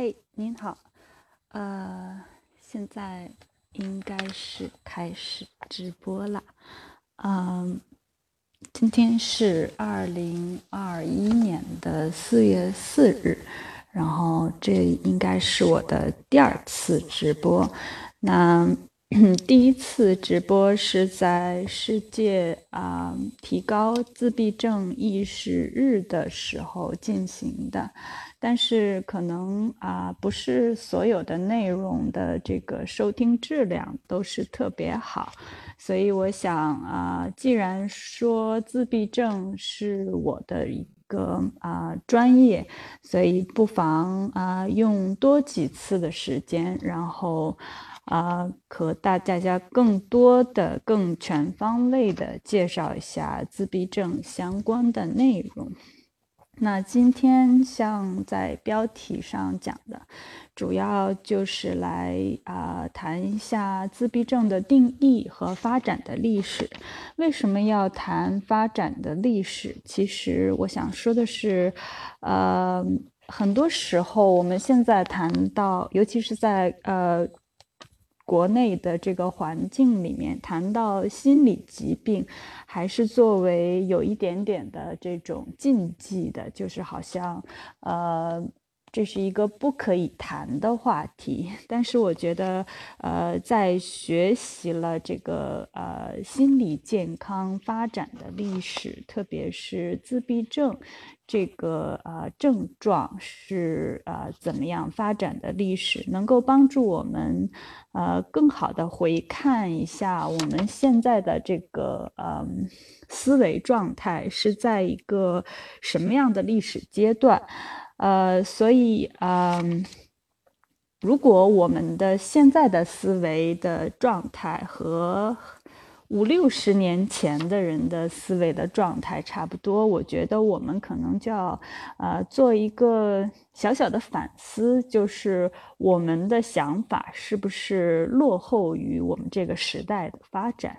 嘿，您好，呃，现在应该是开始直播了，嗯，今天是二零二一年的四月四日，然后这应该是我的第二次直播，那 第一次直播是在世界啊提高自闭症意识日的时候进行的。但是可能啊，不是所有的内容的这个收听质量都是特别好，所以我想啊，既然说自闭症是我的一个啊专业，所以不妨啊用多几次的时间，然后啊和大家更多的、更全方位的介绍一下自闭症相关的内容。那今天像在标题上讲的，主要就是来啊谈一下自闭症的定义和发展的历史。为什么要谈发展的历史？其实我想说的是，呃，很多时候我们现在谈到，尤其是在呃。国内的这个环境里面，谈到心理疾病，还是作为有一点点的这种禁忌的，就是好像，呃。这是一个不可以谈的话题，但是我觉得，呃，在学习了这个呃心理健康发展的历史，特别是自闭症这个呃症状是呃怎么样发展的历史，能够帮助我们呃更好的回看一下我们现在的这个呃思维状态是在一个什么样的历史阶段。呃，所以，嗯，如果我们的现在的思维的状态和五六十年前的人的思维的状态差不多，我觉得我们可能就要，呃，做一个小小的反思，就是我们的想法是不是落后于我们这个时代的发展。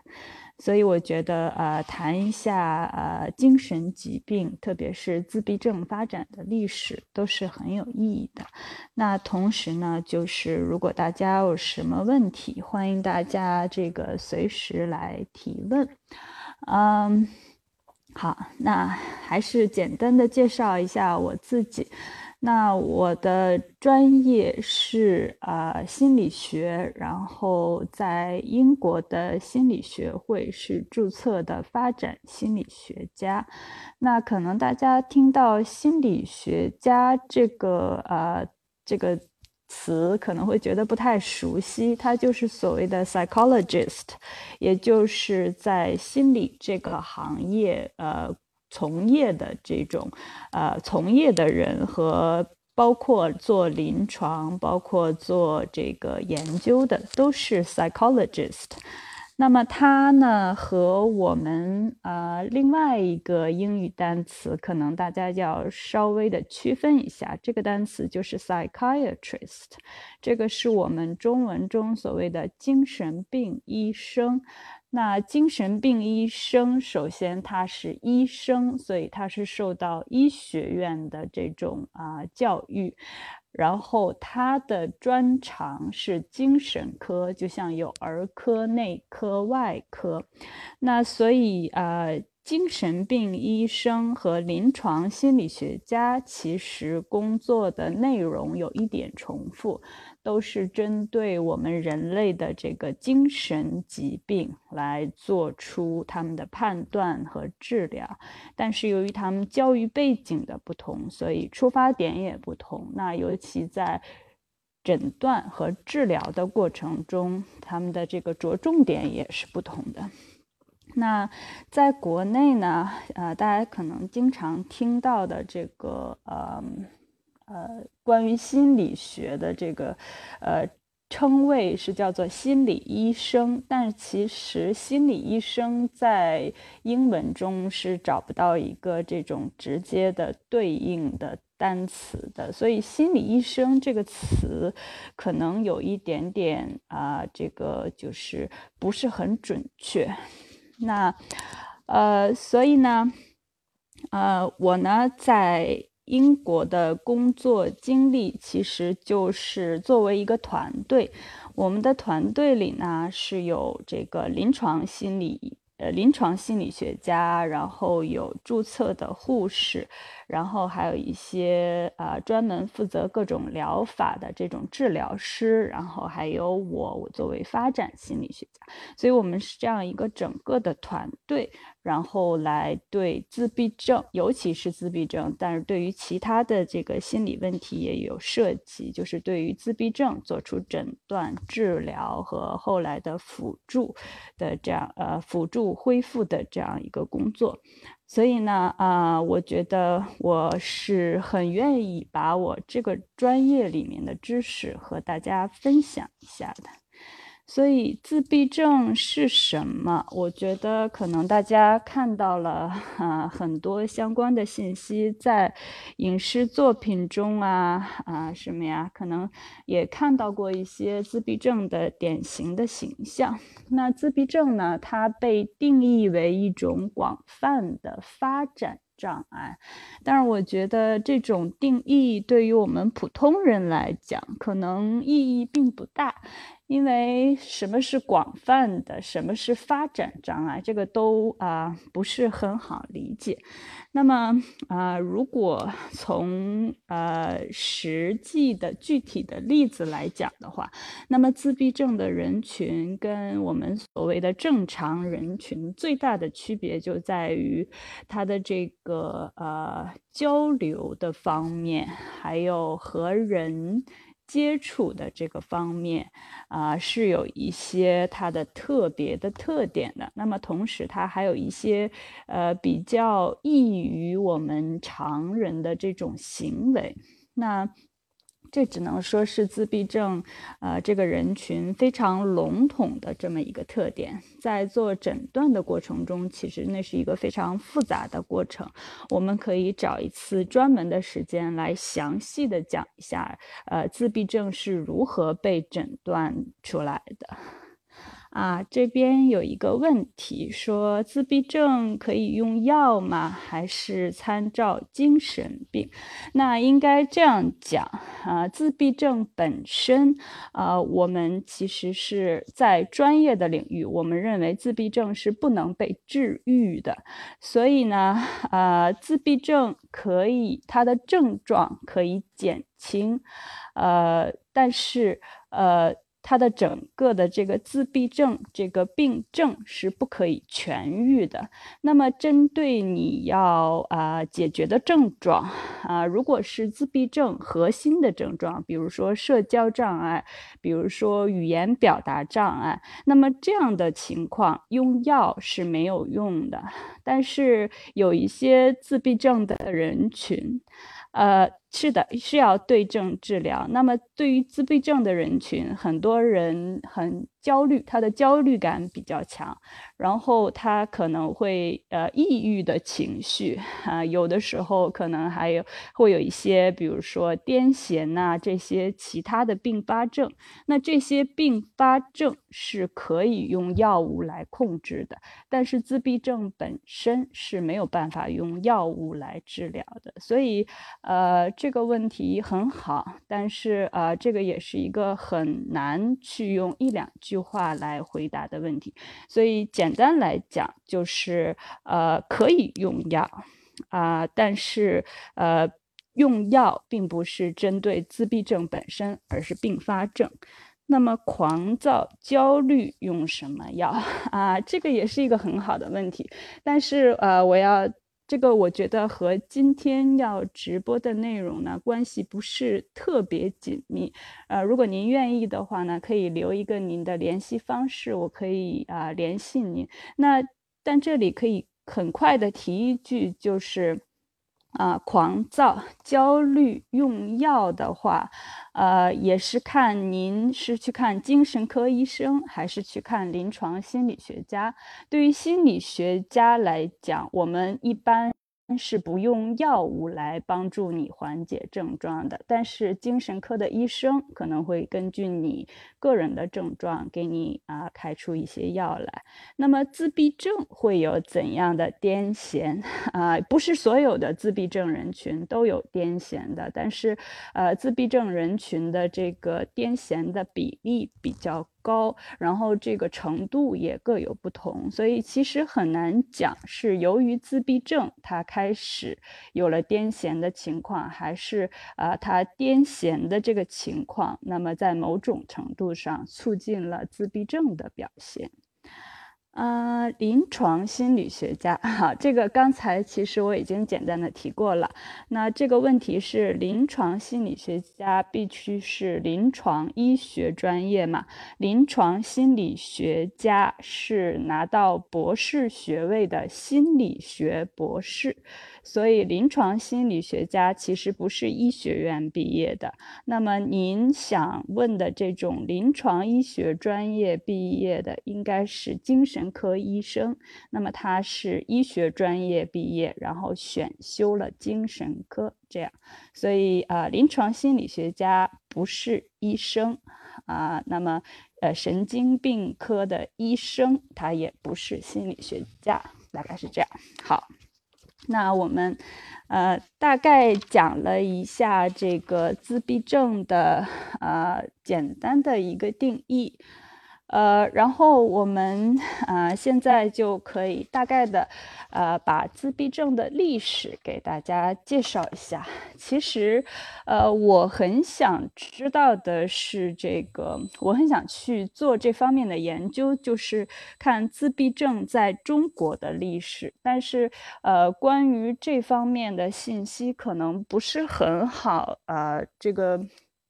所以我觉得，呃，谈一下呃精神疾病，特别是自闭症发展的历史，都是很有意义的。那同时呢，就是如果大家有什么问题，欢迎大家这个随时来提问。嗯，好，那还是简单的介绍一下我自己。那我的专业是啊心理学，然后在英国的心理学会是注册的发展心理学家。那可能大家听到心理学家这个呃这个词，可能会觉得不太熟悉。它就是所谓的 psychologist，也就是在心理这个行业呃。从业的这种，呃，从业的人和包括做临床、包括做这个研究的，都是 psychologist。那么它呢，和我们呃另外一个英语单词，可能大家要稍微的区分一下。这个单词就是 psychiatrist，这个是我们中文中所谓的精神病医生。那精神病医生，首先他是医生，所以他是受到医学院的这种啊教育，然后他的专长是精神科，就像有儿科、内科、外科，那所以呃。精神病医生和临床心理学家其实工作的内容有一点重复，都是针对我们人类的这个精神疾病来做出他们的判断和治疗。但是由于他们教育背景的不同，所以出发点也不同。那尤其在诊断和治疗的过程中，他们的这个着重点也是不同的。那在国内呢，呃，大家可能经常听到的这个，呃，呃，关于心理学的这个，呃，称谓是叫做心理医生，但是其实心理医生在英文中是找不到一个这种直接的对应的单词的，所以心理医生这个词可能有一点点啊，这个就是不是很准确。那，呃，所以呢，呃，我呢，在英国的工作经历，其实就是作为一个团队，我们的团队里呢是有这个临床心理。呃，临床心理学家，然后有注册的护士，然后还有一些呃专门负责各种疗法的这种治疗师，然后还有我，我作为发展心理学家，所以我们是这样一个整个的团队。然后来对自闭症，尤其是自闭症，但是对于其他的这个心理问题也有涉及，就是对于自闭症做出诊断、治疗和后来的辅助的这样呃辅助恢复的这样一个工作。所以呢，啊，我觉得我是很愿意把我这个专业里面的知识和大家分享一下的。所以自闭症是什么？我觉得可能大家看到了啊很多相关的信息，在影视作品中啊啊什么呀，可能也看到过一些自闭症的典型的形象。那自闭症呢，它被定义为一种广泛的发展障碍，但是我觉得这种定义对于我们普通人来讲，可能意义并不大。因为什么是广泛的，什么是发展障碍，这个都啊不是很好理解。那么啊，如果从呃实际的具体的例子来讲的话，那么自闭症的人群跟我们所谓的正常人群最大的区别就在于他的这个呃交流的方面，还有和人。接触的这个方面啊，是有一些它的特别的特点的。那么同时，它还有一些呃比较异于我们常人的这种行为。那。这只能说是自闭症，呃，这个人群非常笼统的这么一个特点。在做诊断的过程中，其实那是一个非常复杂的过程。我们可以找一次专门的时间来详细的讲一下，呃，自闭症是如何被诊断出来的。啊，这边有一个问题，说自闭症可以用药吗？还是参照精神病？那应该这样讲啊，自闭症本身，啊，我们其实是在专业的领域，我们认为自闭症是不能被治愈的，所以呢，啊，自闭症可以，它的症状可以减轻，呃，但是，呃。它的整个的这个自闭症这个病症是不可以痊愈的。那么，针对你要啊解决的症状啊，如果是自闭症核心的症状，比如说社交障碍，比如说语言表达障碍，那么这样的情况用药是没有用的。但是有一些自闭症的人群。呃，是的，是要对症治疗。那么，对于自闭症的人群，很多人很。焦虑，他的焦虑感比较强，然后他可能会呃抑郁的情绪啊，有的时候可能还有会有一些，比如说癫痫呐这些其他的并发症。那这些并发症是可以用药物来控制的，但是自闭症本身是没有办法用药物来治疗的。所以呃这个问题很好，但是呃这个也是一个很难去用一两句。句话来回答的问题，所以简单来讲就是，呃，可以用药啊，但是呃，用药并不是针对自闭症本身，而是并发症。那么狂躁、焦虑用什么药 啊？这个也是一个很好的问题，但是呃，我要。这个我觉得和今天要直播的内容呢关系不是特别紧密，呃，如果您愿意的话呢，可以留一个您的联系方式，我可以啊联系您。那但这里可以很快的提一句，就是。啊，狂躁、焦虑，用药的话，呃，也是看您是去看精神科医生，还是去看临床心理学家。对于心理学家来讲，我们一般是不用药物来帮助你缓解症状的，但是精神科的医生可能会根据你个人的症状给你啊开出一些药来。那么自闭症会有怎样的癫痫啊？不是所有的自闭症人群都有癫痫的，但是呃，自闭症人群的这个癫痫的比例比较。高，然后这个程度也各有不同，所以其实很难讲是由于自闭症他开始有了癫痫的情况，还是啊他癫痫的这个情况，那么在某种程度上促进了自闭症的表现。呃，临床心理学家，哈，这个刚才其实我已经简单的提过了。那这个问题是，临床心理学家必须是临床医学专业嘛？临床心理学家是拿到博士学位的心理学博士。所以，临床心理学家其实不是医学院毕业的。那么，您想问的这种临床医学专业毕业的，应该是精神科医生。那么，他是医学专业毕业，然后选修了精神科，这样。所以，啊，临床心理学家不是医生，啊，那么，呃，神经病科的医生他也不是心理学家，大概是这样。好。那我们，呃，大概讲了一下这个自闭症的，呃，简单的一个定义。呃，然后我们啊，现在就可以大概的，呃，把自闭症的历史给大家介绍一下。其实，呃，我很想知道的是，这个我很想去做这方面的研究，就是看自闭症在中国的历史。但是，呃，关于这方面的信息可能不是很好，呃，这个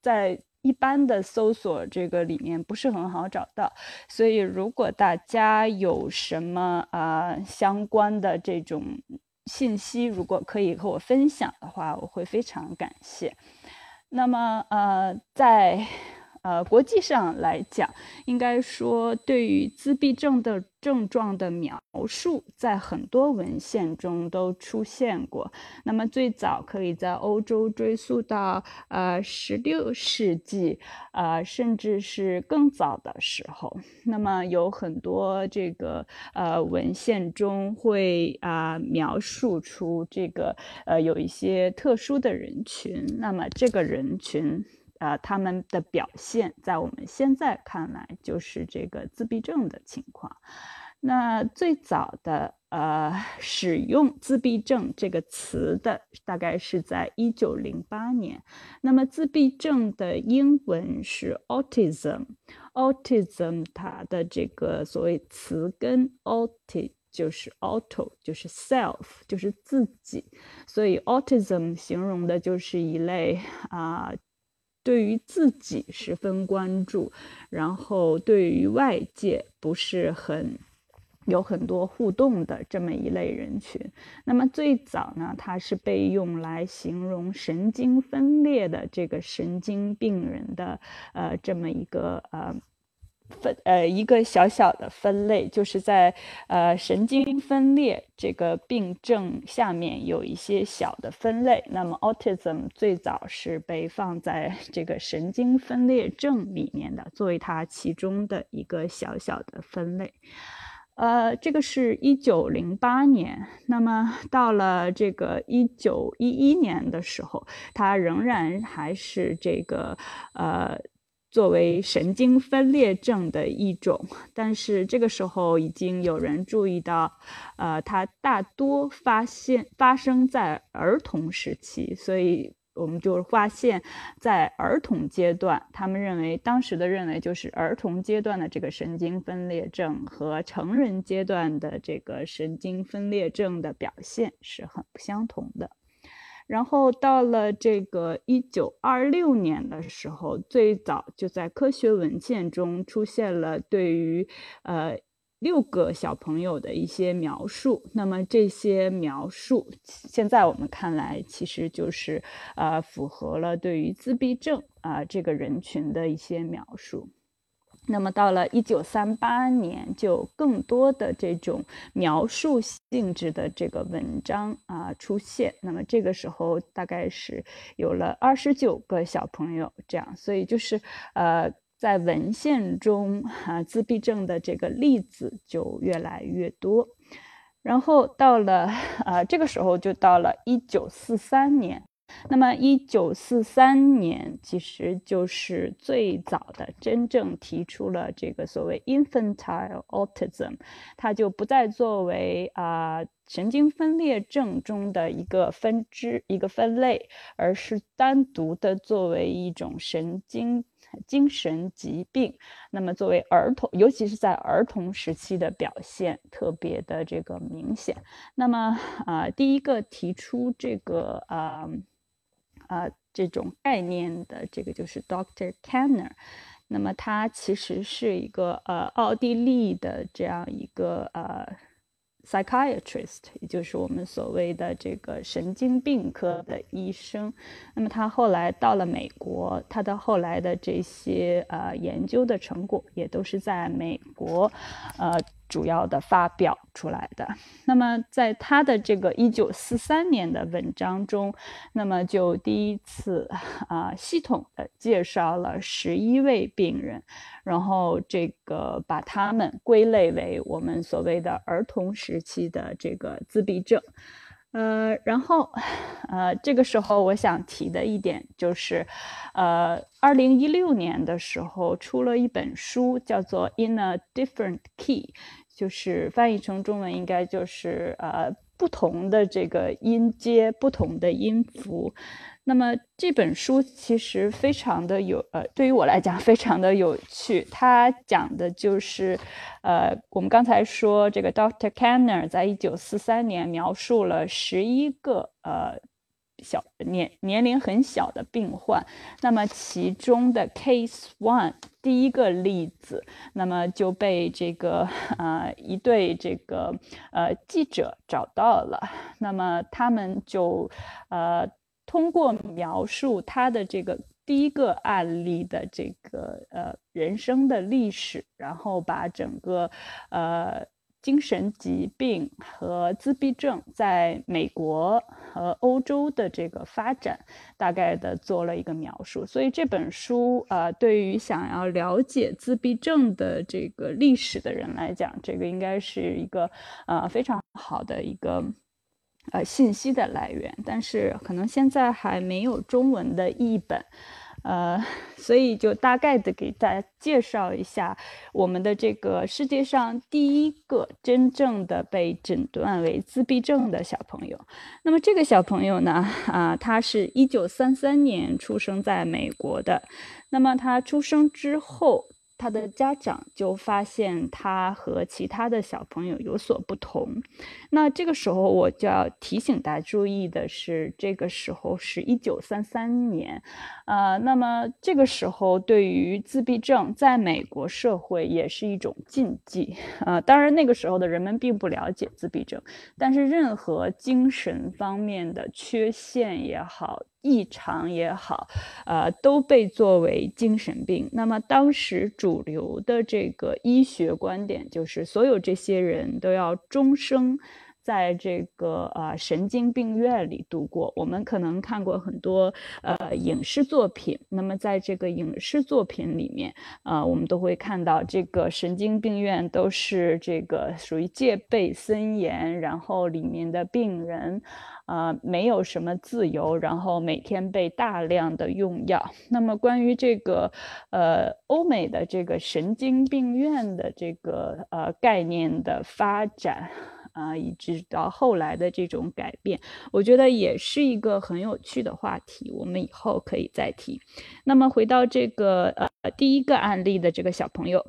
在。一般的搜索这个里面不是很好找到，所以如果大家有什么啊相关的这种信息，如果可以和我分享的话，我会非常感谢。那么呃，在。呃，国际上来讲，应该说对于自闭症的症状的描述，在很多文献中都出现过。那么最早可以在欧洲追溯到呃十六世纪，呃，甚至是更早的时候。那么有很多这个呃文献中会啊描述出这个呃有一些特殊的人群。那么这个人群。呃，他们的表现在我们现在看来就是这个自闭症的情况。那最早的呃使用自闭症这个词的，大概是在一九零八年。那么自闭症的英文是 autism，autism 它的这个所谓词根 auti 就是 auto 就是 self 就是自己，所以 autism 形容的就是一类啊。对于自己十分关注，然后对于外界不是很有很多互动的这么一类人群。那么最早呢，它是被用来形容神经分裂的这个神经病人的呃这么一个呃。分呃一个小小的分类，就是在呃神经分裂这个病症下面有一些小的分类。那么 autism 最早是被放在这个神经分裂症里面的，作为它其中的一个小小的分类。呃，这个是一九零八年。那么到了这个一九一一年的时候，它仍然还是这个呃。作为神经分裂症的一种，但是这个时候已经有人注意到，呃，它大多发现发生在儿童时期，所以我们就发现，在儿童阶段，他们认为当时的认为就是儿童阶段的这个神经分裂症和成人阶段的这个神经分裂症的表现是很不相同的。然后到了这个一九二六年的时候，最早就在科学文献中出现了对于呃六个小朋友的一些描述。那么这些描述，现在我们看来，其实就是呃符合了对于自闭症啊这个人群的一些描述。那么到了一九三八年，就更多的这种描述性质的这个文章啊出现。那么这个时候大概是有了二十九个小朋友这样，所以就是呃，在文献中啊自闭症的这个例子就越来越多。然后到了呃这个时候就到了一九四三年。那么，一九四三年其实就是最早的真正提出了这个所谓 infantile autism，它就不再作为啊神经分裂症中的一个分支、一个分类，而是单独的作为一种神经精神疾病。那么，作为儿童，尤其是在儿童时期的表现特别的这个明显。那么，啊，第一个提出这个啊。啊，这种概念的这个就是 Doctor Kanner，那么他其实是一个呃奥地利的这样一个呃 psychiatrist，也就是我们所谓的这个神经病科的医生。那么他后来到了美国，他的后来的这些呃研究的成果也都是在美国，呃。主要的发表出来的，那么在他的这个一九四三年的文章中，那么就第一次啊系统的介绍了十一位病人，然后这个把他们归类为我们所谓的儿童时期的这个自闭症，呃，然后呃这个时候我想提的一点就是，呃，二零一六年的时候出了一本书，叫做《In a Different Key》。就是翻译成中文应该就是呃不同的这个音阶，不同的音符。那么这本书其实非常的有呃，对于我来讲非常的有趣。它讲的就是呃，我们刚才说这个 Dr. Kanner 在一九四三年描述了十一个呃。小年年龄很小的病患，那么其中的 case one 第一个例子，那么就被这个呃一对这个呃记者找到了，那么他们就呃通过描述他的这个第一个案例的这个呃人生的历史，然后把整个呃。精神疾病和自闭症在美国和欧洲的这个发展，大概的做了一个描述。所以这本书，呃，对于想要了解自闭症的这个历史的人来讲，这个应该是一个呃非常好的一个呃信息的来源。但是可能现在还没有中文的译本。呃，所以就大概的给大家介绍一下我们的这个世界上第一个真正的被诊断为自闭症的小朋友。那么这个小朋友呢，啊，他是一九三三年出生在美国的。那么他出生之后。他的家长就发现他和其他的小朋友有所不同。那这个时候我就要提醒大家注意的是，这个时候是一九三三年，呃，那么这个时候对于自闭症在美国社会也是一种禁忌。呃，当然那个时候的人们并不了解自闭症，但是任何精神方面的缺陷也好。异常也好，呃，都被作为精神病。那么当时主流的这个医学观点就是，所有这些人都要终生在这个呃神经病院里度过。我们可能看过很多呃影视作品，那么在这个影视作品里面，呃，我们都会看到这个神经病院都是这个属于戒备森严，然后里面的病人。啊，没有什么自由，然后每天被大量的用药。那么关于这个，呃，欧美的这个神经病院的这个呃概念的发展，啊，一直到后来的这种改变，我觉得也是一个很有趣的话题，我们以后可以再提。那么回到这个呃第一个案例的这个小朋友。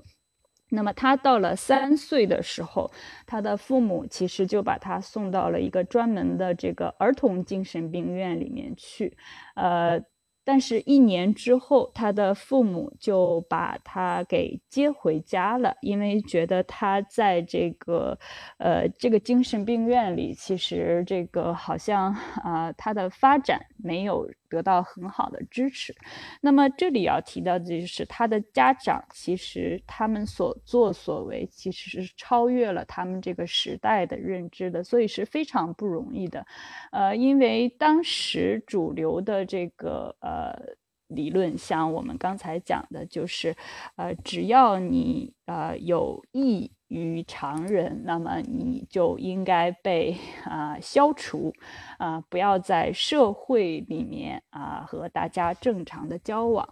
那么他到了三岁的时候，他的父母其实就把他送到了一个专门的这个儿童精神病院里面去，呃，但是，一年之后，他的父母就把他给接回家了，因为觉得他在这个，呃，这个精神病院里，其实这个好像，啊，他的发展没有。得到很好的支持。那么这里要提到的就是他的家长，其实他们所作所为其实是超越了他们这个时代的认知的，所以是非常不容易的。呃，因为当时主流的这个呃。理论像我们刚才讲的，就是，呃，只要你呃有异于常人，那么你就应该被啊消除，啊不要在社会里面啊和大家正常的交往，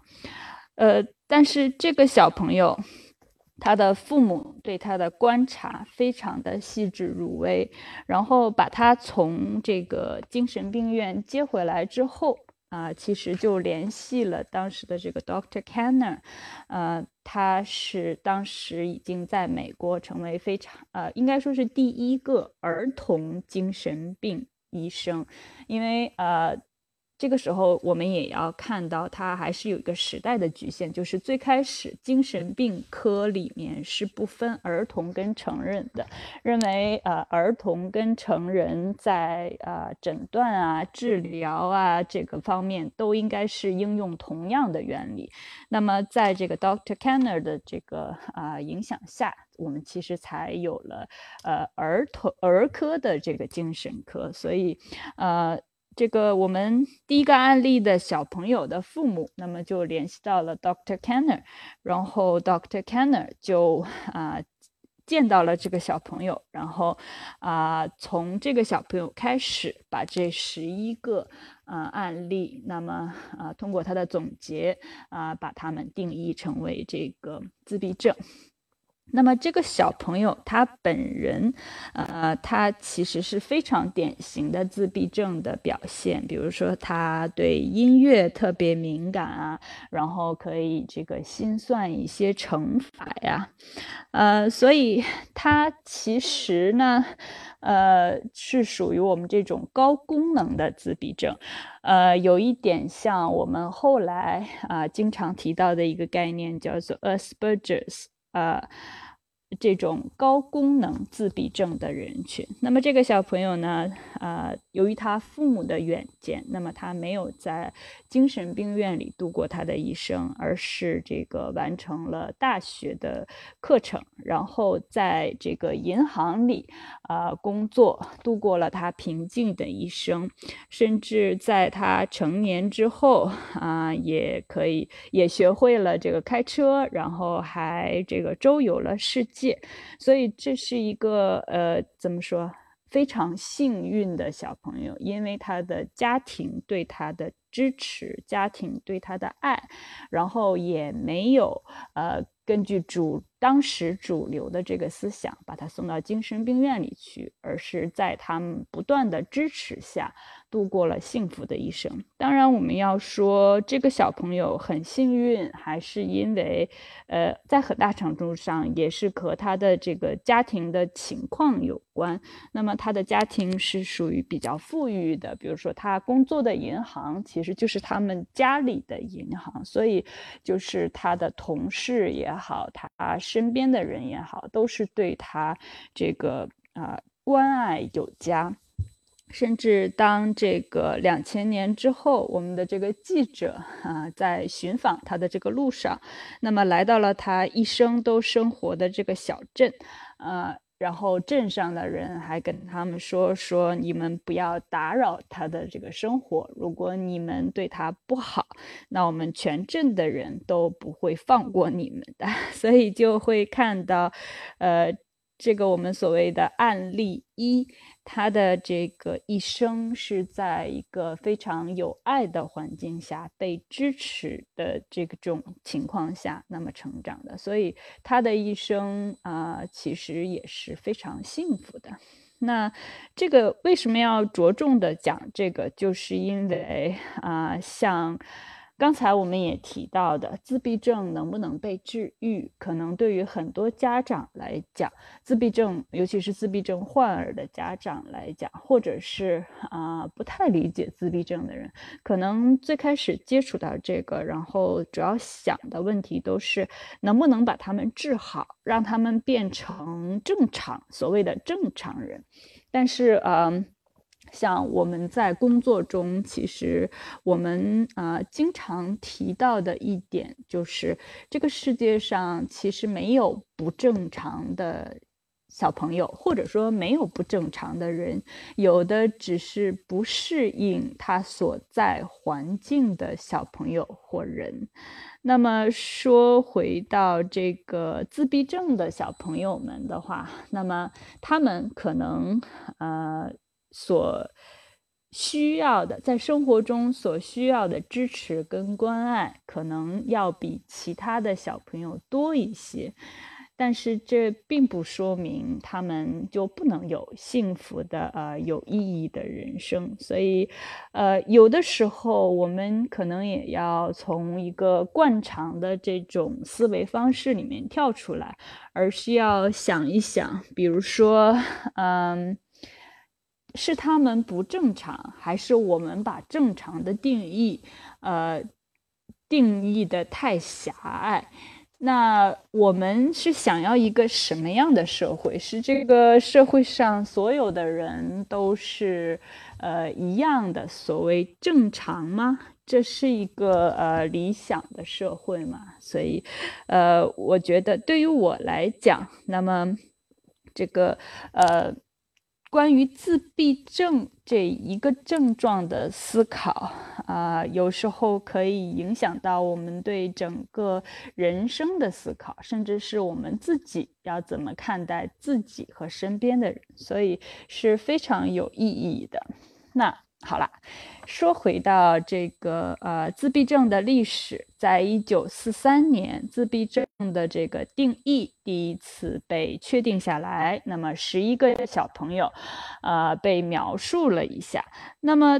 呃，但是这个小朋友，他的父母对他的观察非常的细致入微，然后把他从这个精神病院接回来之后。啊，其实就联系了当时的这个 Doctor Kanner，呃，他是当时已经在美国成为非常呃，应该说是第一个儿童精神病医生，因为呃。这个时候，我们也要看到，它还是有一个时代的局限，就是最开始精神病科里面是不分儿童跟成人的，认为呃儿童跟成人在呃诊断啊、治疗啊这个方面都应该是应用同样的原理。那么在这个 Doctor Kenner 的这个啊影响下，我们其实才有了呃儿童儿科的这个精神科，所以呃。这个我们第一个案例的小朋友的父母，那么就联系到了 Doctor Kenner，然后 Doctor Kenner 就啊见到了这个小朋友，然后啊从这个小朋友开始，把这十一个啊案例，那么啊通过他的总结啊把他们定义成为这个自闭症。那么这个小朋友他本人，呃，他其实是非常典型的自闭症的表现。比如说，他对音乐特别敏感啊，然后可以这个心算一些乘法呀，呃，所以他其实呢，呃，是属于我们这种高功能的自闭症，呃，有一点像我们后来啊经常提到的一个概念，叫做 Asperger's。呃，这种高功能自闭症的人群，那么这个小朋友呢，呃，由于他父母的远见，那么他没有在精神病院里度过他的一生，而是这个完成了大学的课程，然后在这个银行里啊工作，度过了他平静的一生，甚至在他成年之后啊，也可以也学会了这个开车，然后还这个周游了世界，所以这是一个呃，怎么说？非常幸运的小朋友，因为他的家庭对他的支持，家庭对他的爱，然后也没有呃根据主当时主流的这个思想把他送到精神病院里去，而是在他们不断的支持下。度过了幸福的一生。当然，我们要说这个小朋友很幸运，还是因为，呃，在很大程度上也是和他的这个家庭的情况有关。那么，他的家庭是属于比较富裕的，比如说他工作的银行其实就是他们家里的银行，所以就是他的同事也好，他身边的人也好，都是对他这个啊关爱有加。甚至当这个两千年之后，我们的这个记者啊，在寻访他的这个路上，那么来到了他一生都生活的这个小镇，呃，然后镇上的人还跟他们说说，你们不要打扰他的这个生活，如果你们对他不好，那我们全镇的人都不会放过你们的。所以就会看到，呃，这个我们所谓的案例一。他的这个一生是在一个非常有爱的环境下，被支持的这种情况下，那么成长的，所以他的一生啊，其实也是非常幸福的。那这个为什么要着重的讲这个？就是因为啊，像。刚才我们也提到的，自闭症能不能被治愈？可能对于很多家长来讲，自闭症，尤其是自闭症患儿的家长来讲，或者是啊不太理解自闭症的人，可能最开始接触到这个，然后主要想的问题都是能不能把他们治好，让他们变成正常，所谓的正常人。但是，嗯。像我们在工作中，其实我们啊经常提到的一点就是，这个世界上其实没有不正常的小朋友，或者说没有不正常的人，有的只是不适应他所在环境的小朋友或人。那么说回到这个自闭症的小朋友们的话，那么他们可能呃。所需要的，在生活中所需要的支持跟关爱，可能要比其他的小朋友多一些，但是这并不说明他们就不能有幸福的、呃有意义的人生。所以，呃，有的时候我们可能也要从一个惯常的这种思维方式里面跳出来，而需要想一想，比如说，嗯。是他们不正常，还是我们把正常的定义，呃，定义的太狭隘？那我们是想要一个什么样的社会？是这个社会上所有的人都是呃一样的，所谓正常吗？这是一个呃理想的社会吗？所以，呃，我觉得对于我来讲，那么这个呃。关于自闭症这一个症状的思考啊，有时候可以影响到我们对整个人生的思考，甚至是我们自己要怎么看待自己和身边的人，所以是非常有意义的。那。好了，说回到这个呃自闭症的历史，在一九四三年，自闭症的这个定义第一次被确定下来。那么十一个小朋友，呃，被描述了一下。那么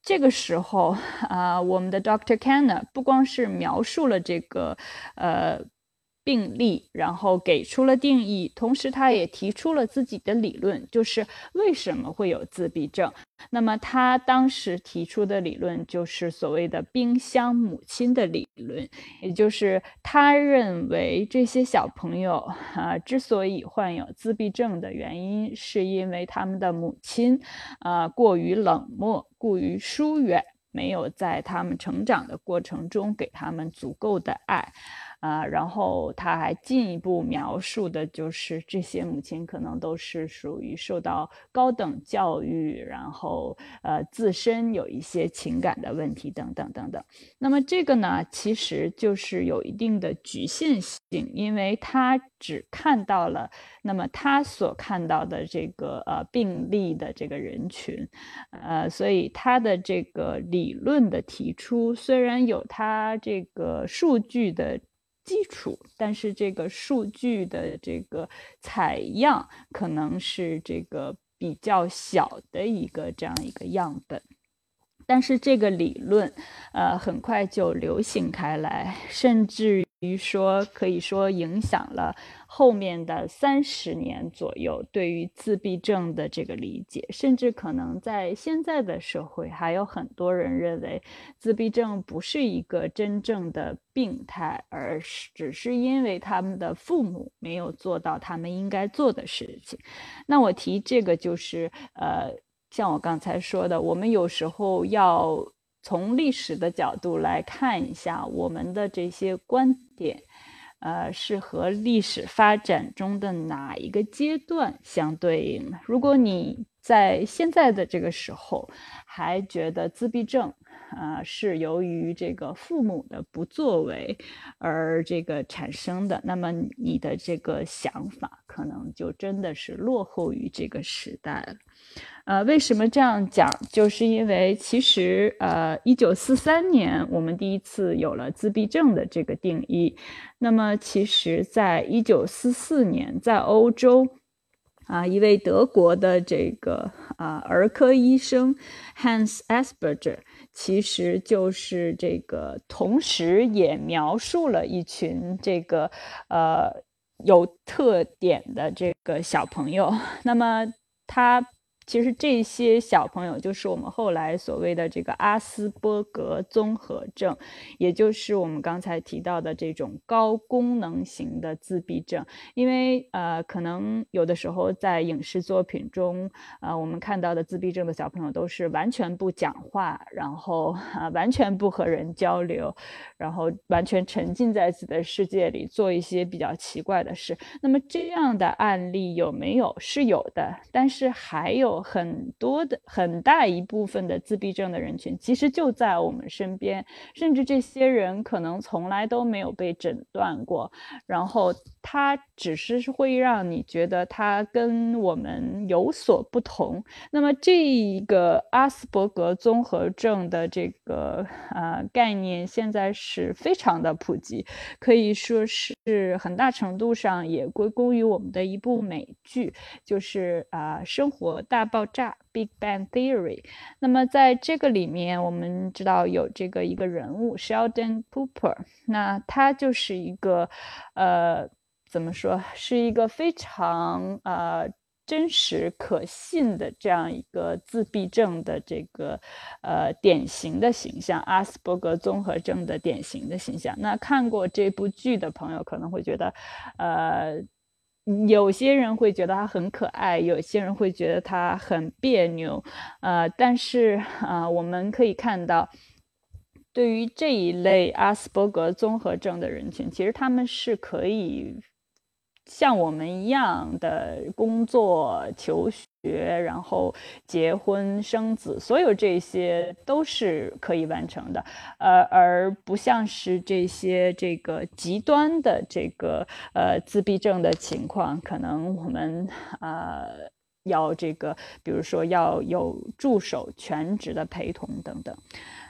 这个时候，啊，我们的 Dr. Kenner 不光是描述了这个，呃。病例，然后给出了定义，同时他也提出了自己的理论，就是为什么会有自闭症。那么他当时提出的理论就是所谓的“冰箱母亲”的理论，也就是他认为这些小朋友啊之所以患有自闭症的原因，是因为他们的母亲啊过于冷漠、过于疏远，没有在他们成长的过程中给他们足够的爱。啊，然后他还进一步描述的就是这些母亲可能都是属于受到高等教育，然后呃自身有一些情感的问题等等等等。那么这个呢，其实就是有一定的局限性，因为他只看到了那么他所看到的这个呃病例的这个人群，呃，所以他的这个理论的提出虽然有他这个数据的。基础，但是这个数据的这个采样可能是这个比较小的一个这样一个样本，但是这个理论，呃，很快就流行开来，甚至。于说，可以说影响了后面的三十年左右对于自闭症的这个理解，甚至可能在现在的社会，还有很多人认为自闭症不是一个真正的病态，而是只是因为他们的父母没有做到他们应该做的事情。那我提这个就是，呃，像我刚才说的，我们有时候要。从历史的角度来看一下，我们的这些观点，呃，是和历史发展中的哪一个阶段相对应？如果你在现在的这个时候还觉得自闭症，啊，是由于这个父母的不作为而这个产生的，那么你的这个想法可能就真的是落后于这个时代了。呃，为什么这样讲？就是因为其实，呃，一九四三年我们第一次有了自闭症的这个定义。那么，其实，在一九四四年，在欧洲，啊，一位德国的这个啊儿科医生 Hans Asperger，其实就是这个，同时也描述了一群这个呃有特点的这个小朋友。那么他。其实这些小朋友就是我们后来所谓的这个阿斯伯格综合症，也就是我们刚才提到的这种高功能型的自闭症。因为呃，可能有的时候在影视作品中，呃，我们看到的自闭症的小朋友都是完全不讲话，然后啊，完全不和人交流，然后完全沉浸在自己的世界里，做一些比较奇怪的事。那么这样的案例有没有？是有的，但是还有。很多的很大一部分的自闭症的人群，其实就在我们身边，甚至这些人可能从来都没有被诊断过，然后它只是会让你觉得它跟我们有所不同。那么这个阿斯伯格综合症的这个呃概念，现在是非常的普及，可以说是很大程度上也归功于我们的一部美剧，就是啊生活大。爆炸 （Big Bang Theory）。那么在这个里面，我们知道有这个一个人物 Sheldon Cooper，那他就是一个呃，怎么说，是一个非常呃真实可信的这样一个自闭症的这个呃典型的形象，阿斯伯格综合症的典型的形象。那看过这部剧的朋友可能会觉得，呃。有些人会觉得他很可爱，有些人会觉得他很别扭，呃，但是啊，我们可以看到，对于这一类阿斯伯格综合症的人群，其实他们是可以。像我们一样的工作、求学，然后结婚、生子，所有这些都是可以完成的，呃，而不像是这些这个极端的这个呃自闭症的情况，可能我们呃要这个，比如说要有助手全职的陪同等等，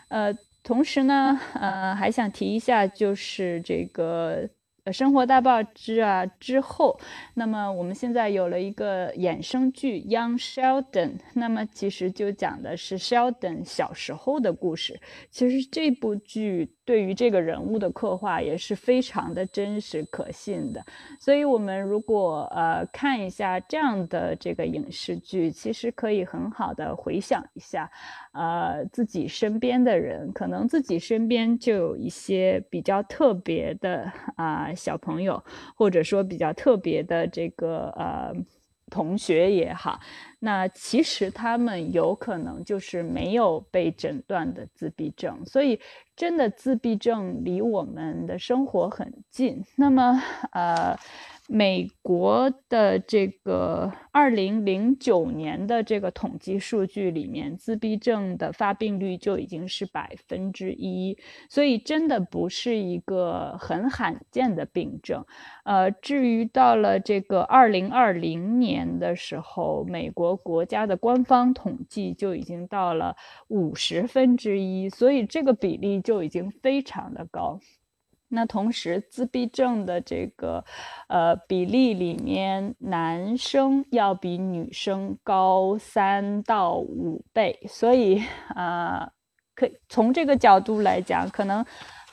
呃，同时呢，呃，还想提一下，就是这个。呃，生活大爆之啊之后，那么我们现在有了一个衍生剧《Young Sheldon》，那么其实就讲的是 Sheldon 小时候的故事。其实这部剧。对于这个人物的刻画也是非常的真实可信的，所以，我们如果呃看一下这样的这个影视剧，其实可以很好的回想一下，呃，自己身边的人，可能自己身边就有一些比较特别的啊小朋友，或者说比较特别的这个呃。同学也好，那其实他们有可能就是没有被诊断的自闭症，所以真的自闭症离我们的生活很近。那么，呃。美国的这个二零零九年的这个统计数据里面，自闭症的发病率就已经是百分之一，所以真的不是一个很罕见的病症。呃，至于到了这个二零二零年的时候，美国国家的官方统计就已经到了五十分之一，所以这个比例就已经非常的高。那同时，自闭症的这个，呃，比例里面，男生要比女生高三到五倍，所以，啊，可以从这个角度来讲，可能。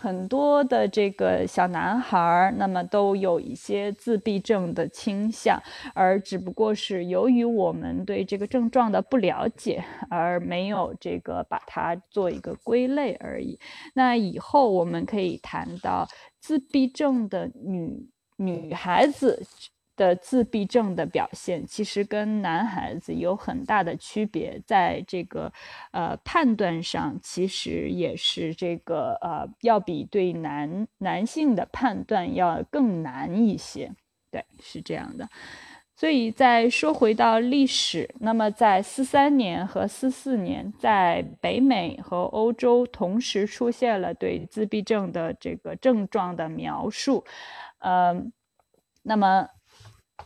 很多的这个小男孩儿，那么都有一些自闭症的倾向，而只不过是由于我们对这个症状的不了解，而没有这个把它做一个归类而已。那以后我们可以谈到自闭症的女女孩子。的自闭症的表现其实跟男孩子有很大的区别，在这个呃判断上，其实也是这个呃要比对男男性的判断要更难一些。对，是这样的。所以再说回到历史，那么在四三年和四四年，在北美和欧洲同时出现了对自闭症的这个症状的描述，嗯，那么。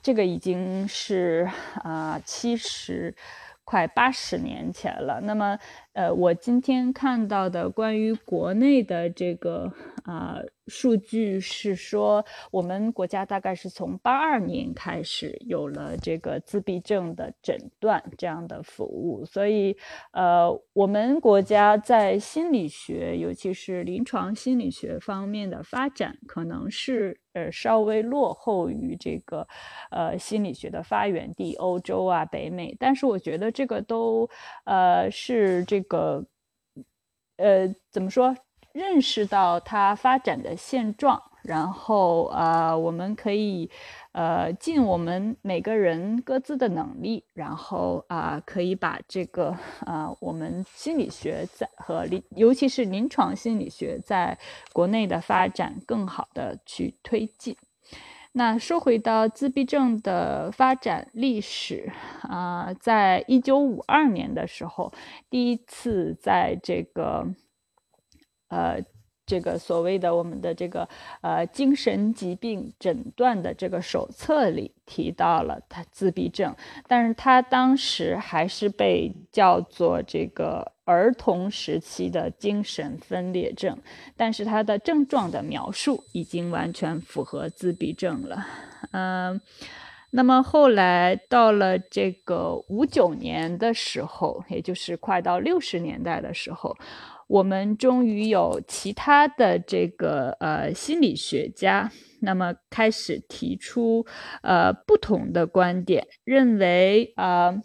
这个已经是啊七十快八十年前了。那么，呃，我今天看到的关于国内的这个啊，数据是说，我们国家大概是从八二年开始有了这个自闭症的诊断这样的服务，所以，呃，我们国家在心理学，尤其是临床心理学方面的发展，可能是呃稍微落后于这个呃心理学的发源地欧洲啊、北美，但是我觉得这个都呃是这个呃怎么说？认识到它发展的现状，然后呃，我们可以呃尽我们每个人各自的能力，然后啊，可以把这个啊我们心理学在和临，尤其是临床心理学在国内的发展更好的去推进。那说回到自闭症的发展历史啊，在一九五二年的时候，第一次在这个。呃，这个所谓的我们的这个呃精神疾病诊断的这个手册里提到了他自闭症，但是他当时还是被叫做这个儿童时期的精神分裂症，但是他的症状的描述已经完全符合自闭症了。嗯，那么后来到了这个五九年的时候，也就是快到六十年代的时候。我们终于有其他的这个呃心理学家，那么开始提出呃不同的观点，认为呃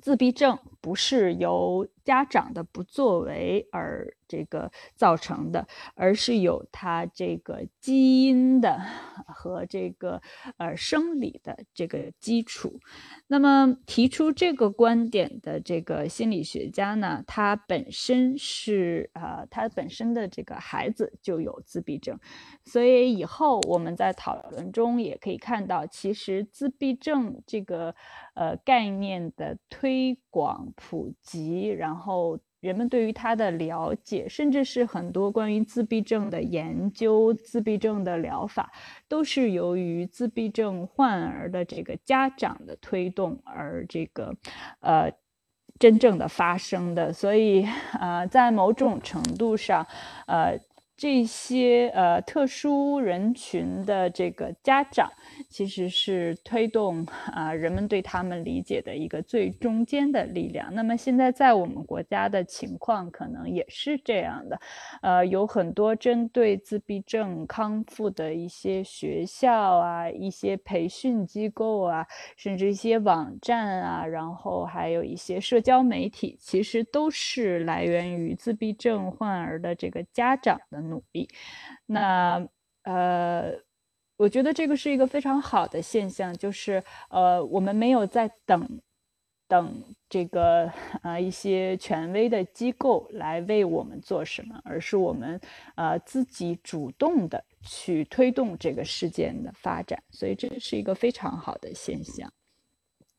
自闭症不是由家长的不作为而。这个造成的，而是有它这个基因的和这个呃生理的这个基础。那么提出这个观点的这个心理学家呢，他本身是啊，他本身的这个孩子就有自闭症，所以以后我们在讨论中也可以看到，其实自闭症这个呃概念的推广普及，然后。人们对于他的了解，甚至是很多关于自闭症的研究、自闭症的疗法，都是由于自闭症患儿的这个家长的推动而这个，呃，真正的发生的。所以，呃，在某种程度上，呃。这些呃特殊人群的这个家长，其实是推动啊人们对他们理解的一个最中间的力量。那么现在在我们国家的情况，可能也是这样的，呃，有很多针对自闭症康复的一些学校啊、一些培训机构啊，甚至一些网站啊，然后还有一些社交媒体，其实都是来源于自闭症患儿的这个家长的。努力，那呃，我觉得这个是一个非常好的现象，就是呃，我们没有在等等这个呃一些权威的机构来为我们做什么，而是我们呃自己主动的去推动这个事件的发展，所以这是一个非常好的现象。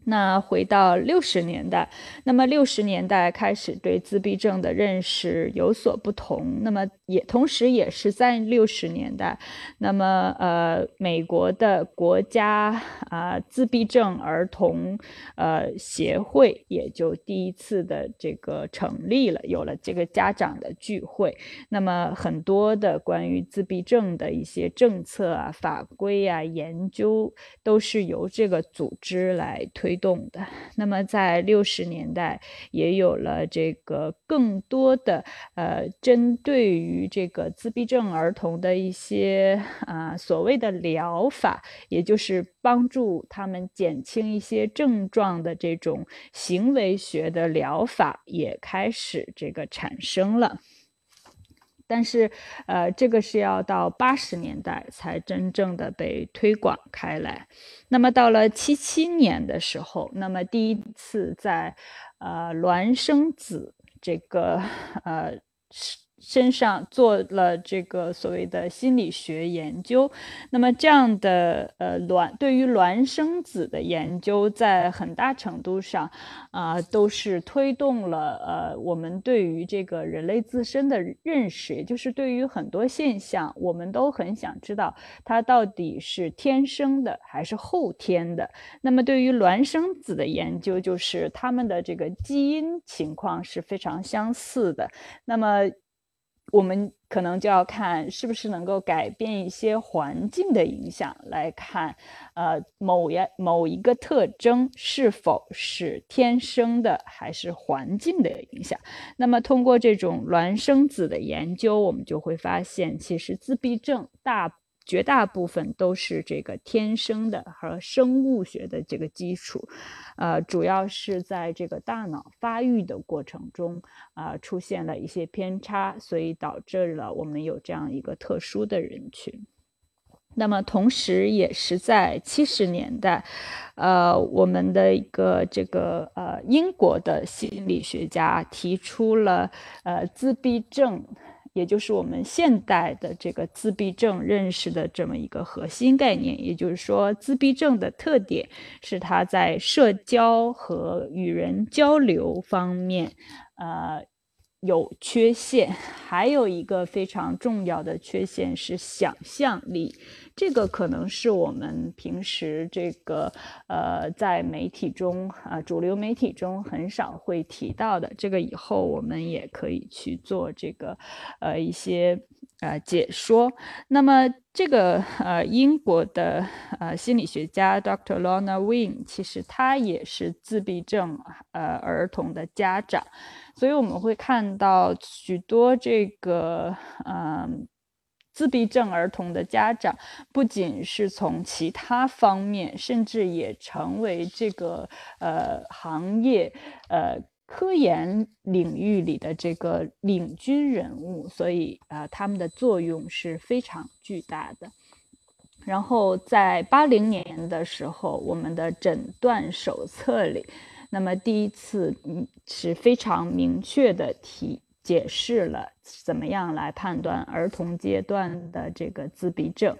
那回到六十年代，那么六十年代开始对自闭症的认识有所不同。那么也同时也是在六十年代，那么呃，美国的国家啊自闭症儿童呃协会也就第一次的这个成立了，有了这个家长的聚会。那么很多的关于自闭症的一些政策啊、法规啊、研究都是由这个组织来推。推动的，那么在六十年代也有了这个更多的呃，针对于这个自闭症儿童的一些啊所谓的疗法，也就是帮助他们减轻一些症状的这种行为学的疗法也开始这个产生了。但是，呃，这个是要到八十年代才真正的被推广开来。那么到了七七年的时候，那么第一次在，呃，孪生子这个，呃。身上做了这个所谓的心理学研究，那么这样的呃卵对于孪生子的研究，在很大程度上啊都是推动了呃我们对于这个人类自身的认识，也就是对于很多现象，我们都很想知道它到底是天生的还是后天的。那么对于孪生子的研究，就是他们的这个基因情况是非常相似的。那么我们可能就要看是不是能够改变一些环境的影响来看，呃，某一某一个特征是否是天生的还是环境的影响。那么通过这种孪生子的研究，我们就会发现，其实自闭症大。绝大部分都是这个天生的和生物学的这个基础，呃，主要是在这个大脑发育的过程中啊出现了一些偏差，所以导致了我们有这样一个特殊的人群。那么，同时也是在七十年代，呃，我们的一个这个呃英国的心理学家提出了呃自闭症。也就是我们现代的这个自闭症认识的这么一个核心概念，也就是说，自闭症的特点是他在社交和与人交流方面，呃。有缺陷，还有一个非常重要的缺陷是想象力。这个可能是我们平时这个呃在媒体中啊主流媒体中很少会提到的。这个以后我们也可以去做这个呃一些呃解说。那么这个呃英国的呃心理学家 Dr. Lorna Wing，其实他也是自闭症呃儿童的家长。所以我们会看到许多这个嗯自闭症儿童的家长，不仅是从其他方面，甚至也成为这个呃行业呃科研领域里的这个领军人物。所以啊，他们的作用是非常巨大的。然后在八零年的时候，我们的诊断手册里。那么第一次，嗯，是非常明确的提解释了怎么样来判断儿童阶段的这个自闭症。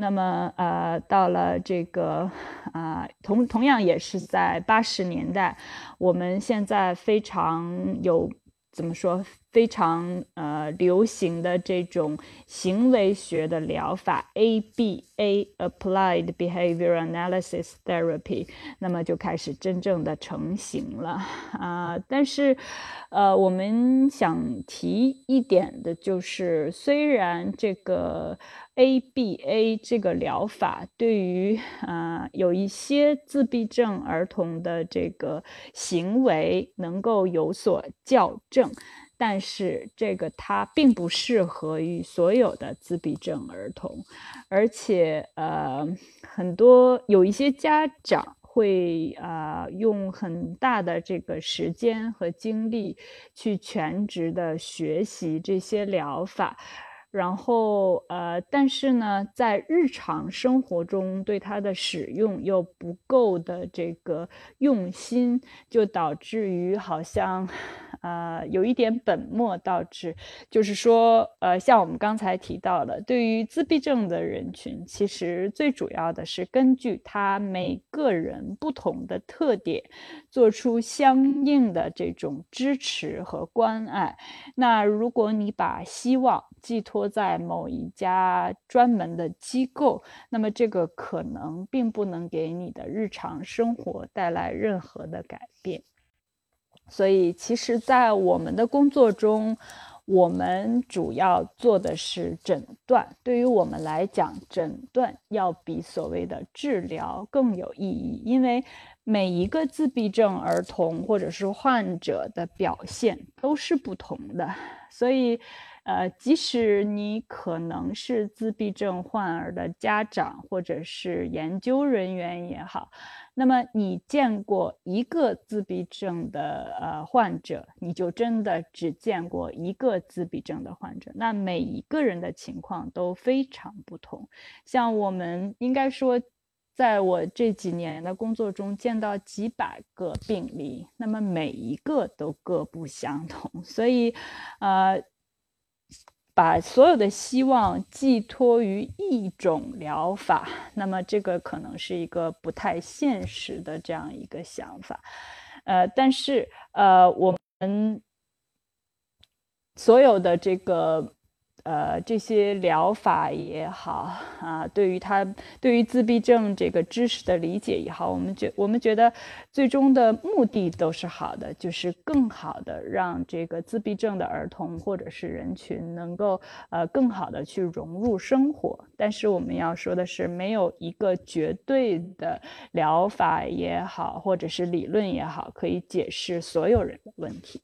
那么，呃，到了这个，啊，同同样也是在八十年代，我们现在非常有。怎么说？非常呃流行的这种行为学的疗法 ABA（Applied Behavior Analysis Therapy），那么就开始真正的成型了啊。但是，呃，我们想提一点的就是，虽然这个。ABA 这个疗法对于啊有一些自闭症儿童的这个行为能够有所校正，但是这个它并不适合于所有的自闭症儿童，而且呃很多有一些家长会啊用很大的这个时间和精力去全职的学习这些疗法。然后，呃，但是呢，在日常生活中对它的使用又不够的这个用心，就导致于好像。呃，有一点本末倒置，就是说，呃，像我们刚才提到的，对于自闭症的人群，其实最主要的是根据他每个人不同的特点，做出相应的这种支持和关爱。那如果你把希望寄托在某一家专门的机构，那么这个可能并不能给你的日常生活带来任何的改变。所以，其实，在我们的工作中，我们主要做的是诊断。对于我们来讲，诊断要比所谓的治疗更有意义，因为每一个自闭症儿童或者是患者的表现都是不同的，所以。呃，即使你可能是自闭症患儿的家长或者是研究人员也好，那么你见过一个自闭症的呃患者，你就真的只见过一个自闭症的患者。那每一个人的情况都非常不同。像我们应该说，在我这几年的工作中见到几百个病例，那么每一个都各不相同。所以，呃。把所有的希望寄托于一种疗法，那么这个可能是一个不太现实的这样一个想法。呃，但是呃，我们所有的这个呃，这些疗法也好啊，对于他对于自闭症这个知识的理解也好，我们觉我们觉得最终的目的都是好的，就是更好的让这个自闭症的儿童或者是人群能够呃更好的去融入生活。但是我们要说的是，没有一个绝对的疗法也好，或者是理论也好，可以解释所有人的问题。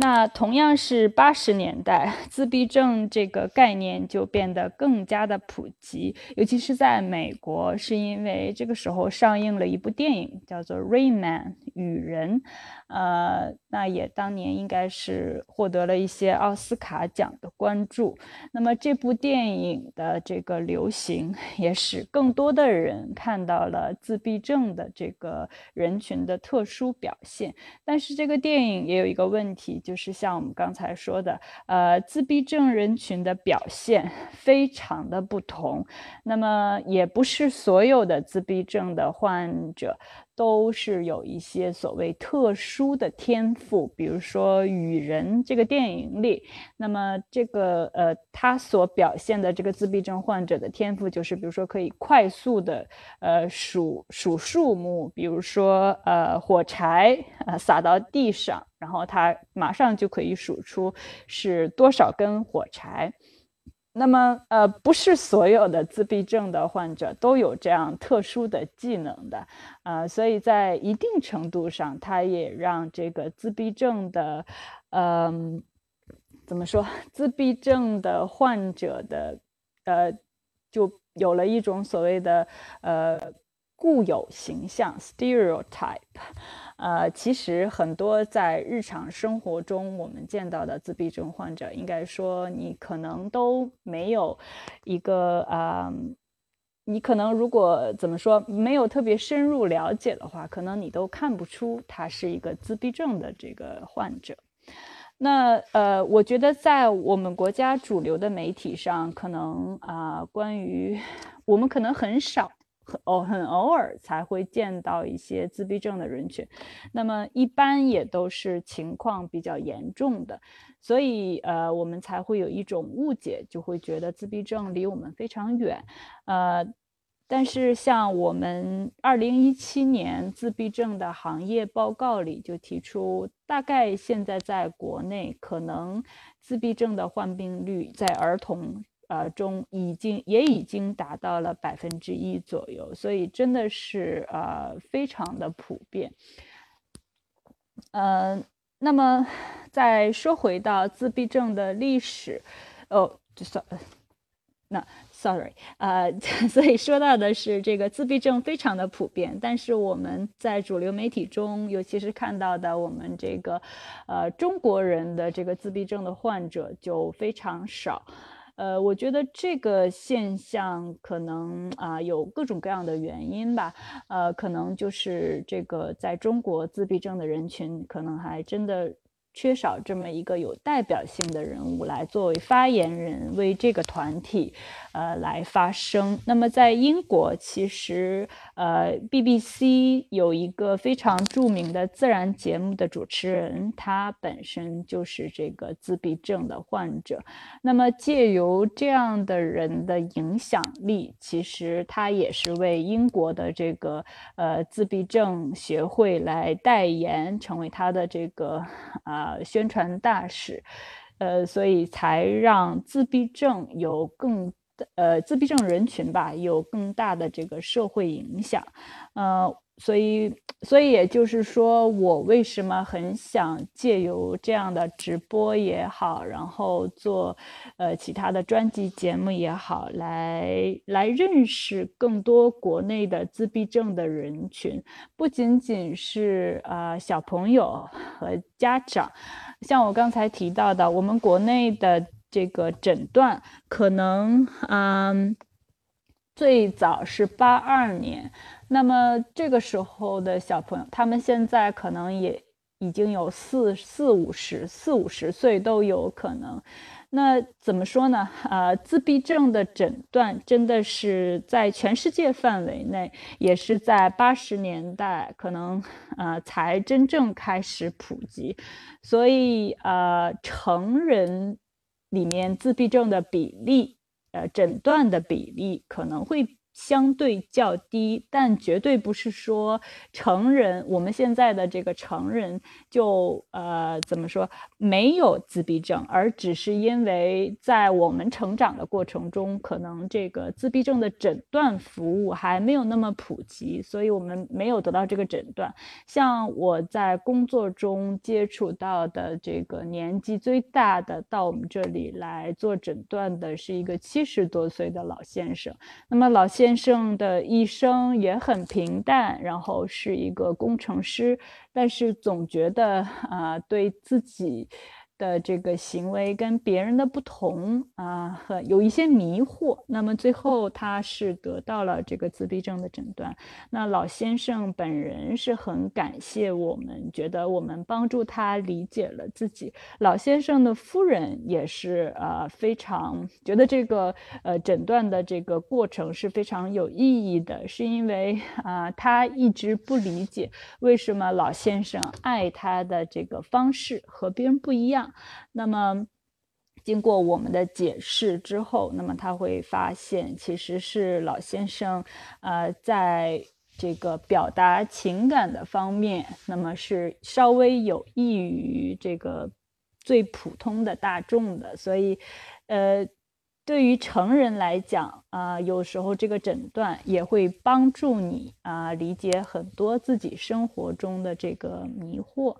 那同样是八十年代，自闭症这个概念就变得更加的普及，尤其是在美国，是因为这个时候上映了一部电影，叫做《Rain Man》雨人。呃，那也当年应该是获得了一些奥斯卡奖的关注。那么这部电影的这个流行，也使更多的人看到了自闭症的这个人群的特殊表现。但是这个电影也有一个问题，就是像我们刚才说的，呃，自闭症人群的表现非常的不同。那么也不是所有的自闭症的患者。都是有一些所谓特殊的天赋，比如说《雨人》这个电影里，那么这个呃，他所表现的这个自闭症患者的天赋，就是比如说可以快速的呃数数数目，比如说呃火柴呃撒到地上，然后他马上就可以数出是多少根火柴。那么，呃，不是所有的自闭症的患者都有这样特殊的技能的，呃，所以在一定程度上，它也让这个自闭症的，嗯，怎么说，自闭症的患者的，呃，就有了一种所谓的，呃，固有形象 （stereotype）。呃，其实很多在日常生活中我们见到的自闭症患者，应该说你可能都没有一个啊，你可能如果怎么说没有特别深入了解的话，可能你都看不出他是一个自闭症的这个患者。那呃，我觉得在我们国家主流的媒体上，可能啊，关于我们可能很少。偶很偶尔才会见到一些自闭症的人群，那么一般也都是情况比较严重的，所以呃我们才会有一种误解，就会觉得自闭症离我们非常远。呃，但是像我们二零一七年自闭症的行业报告里就提出，大概现在在国内可能自闭症的患病率在儿童。呃，中已经也已经达到了百分之一左右，所以真的是呃非常的普遍。呃，那么再说回到自闭症的历史，哦，这算那 sorry 呃，所以说到的是这个自闭症非常的普遍，但是我们在主流媒体中，尤其是看到的我们这个呃中国人的这个自闭症的患者就非常少。呃，我觉得这个现象可能啊有各种各样的原因吧，呃，可能就是这个在中国自闭症的人群可能还真的。缺少这么一个有代表性的人物来作为发言人，为这个团体，呃，来发声。那么在英国，其实呃，BBC 有一个非常著名的自然节目的主持人，他本身就是这个自闭症的患者。那么借由这样的人的影响力，其实他也是为英国的这个呃自闭症协会来代言，成为他的这个啊。啊，宣传大使，呃，所以才让自闭症有更呃自闭症人群吧有更大的这个社会影响，呃。所以，所以也就是说，我为什么很想借由这样的直播也好，然后做呃其他的专辑节目也好，来来认识更多国内的自闭症的人群，不仅仅是啊小朋友和家长，像我刚才提到的，我们国内的这个诊断可能嗯最早是八二年。那么这个时候的小朋友，他们现在可能也已经有四四五十四五十岁都有可能。那怎么说呢？呃，自闭症的诊断真的是在全世界范围内，也是在八十年代可能呃才真正开始普及。所以呃，成人里面自闭症的比例，呃，诊断的比例可能会。相对较低，但绝对不是说成人，我们现在的这个成人就呃怎么说没有自闭症，而只是因为在我们成长的过程中，可能这个自闭症的诊断服务还没有那么普及，所以我们没有得到这个诊断。像我在工作中接触到的这个年纪最大的到我们这里来做诊断的是一个七十多岁的老先生，那么老先。先生的一生也很平淡，然后是一个工程师，但是总觉得啊，对自己。的这个行为跟别人的不同啊，和有一些迷惑。那么最后他是得到了这个自闭症的诊断。那老先生本人是很感谢我们，觉得我们帮助他理解了自己。老先生的夫人也是呃非常觉得这个呃诊断的这个过程是非常有意义的，是因为啊他一直不理解为什么老先生爱他的这个方式和别人不一样。那么，经过我们的解释之后，那么他会发现，其实是老先生，呃，在这个表达情感的方面，那么是稍微有益于这个最普通的大众的。所以，呃，对于成人来讲，啊，有时候这个诊断也会帮助你啊，理解很多自己生活中的这个迷惑。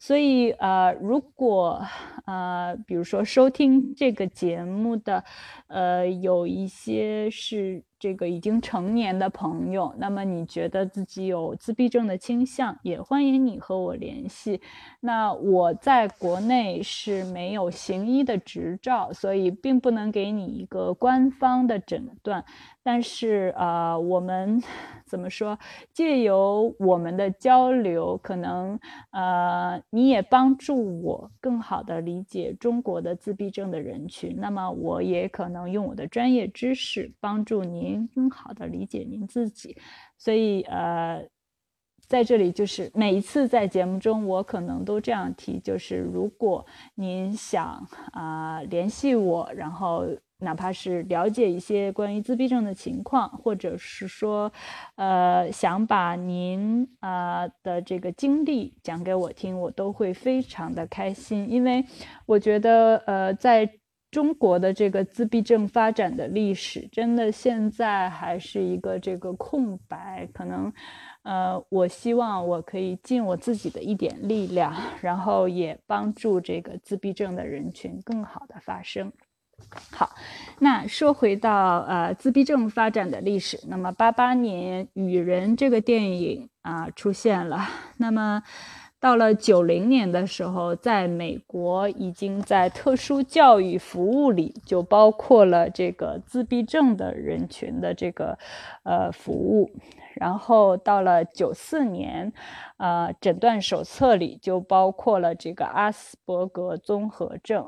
所以，呃，如果，呃，比如说收听这个节目的，呃，有一些是。这个已经成年的朋友，那么你觉得自己有自闭症的倾向，也欢迎你和我联系。那我在国内是没有行医的执照，所以并不能给你一个官方的诊断。但是啊，我们怎么说？借由我们的交流，可能呃，你也帮助我更好的理解中国的自闭症的人群。那么我也可能用我的专业知识帮助您。您更好的理解您自己，所以呃，在这里就是每一次在节目中，我可能都这样提，就是如果您想啊联系我，然后哪怕是了解一些关于自闭症的情况，或者是说呃想把您啊的这个经历讲给我听，我都会非常的开心，因为我觉得呃在。中国的这个自闭症发展的历史，真的现在还是一个这个空白。可能，呃，我希望我可以尽我自己的一点力量，然后也帮助这个自闭症的人群更好的发生。好，那说回到呃自闭症发展的历史，那么八八年《雨人》这个电影啊出现了，那么。到了九零年的时候，在美国已经在特殊教育服务里就包括了这个自闭症的人群的这个呃服务。然后到了九四年，呃，诊断手册里就包括了这个阿斯伯格综合症。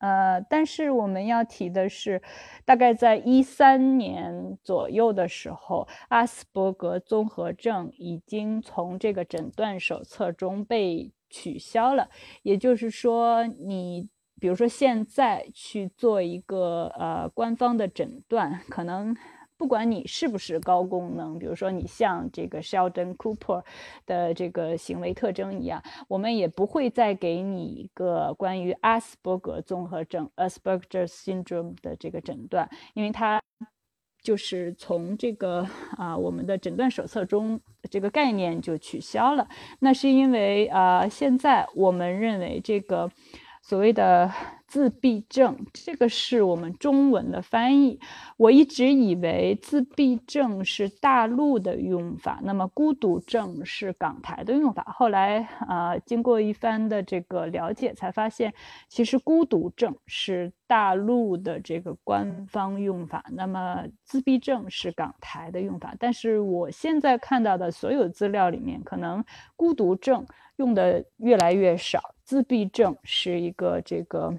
呃，但是我们要提的是，大概在一三年左右的时候，阿斯伯格综合症已经从这个诊断手册中被取消了。也就是说，你比如说现在去做一个呃官方的诊断，可能。不管你是不是高功能，比如说你像这个 Sheldon Cooper 的这个行为特征一样，我们也不会再给你一个关于阿斯伯格综合症 （Asperger Syndrome） 的这个诊断，因为它就是从这个啊我们的诊断手册中这个概念就取消了。那是因为啊现在我们认为这个。所谓的自闭症，这个是我们中文的翻译。我一直以为自闭症是大陆的用法，那么孤独症是港台的用法。后来啊，经过一番的这个了解，才发现其实孤独症是大陆的这个官方用法，那么自闭症是港台的用法。但是我现在看到的所有资料里面，可能孤独症用的越来越少。自闭症是一个这个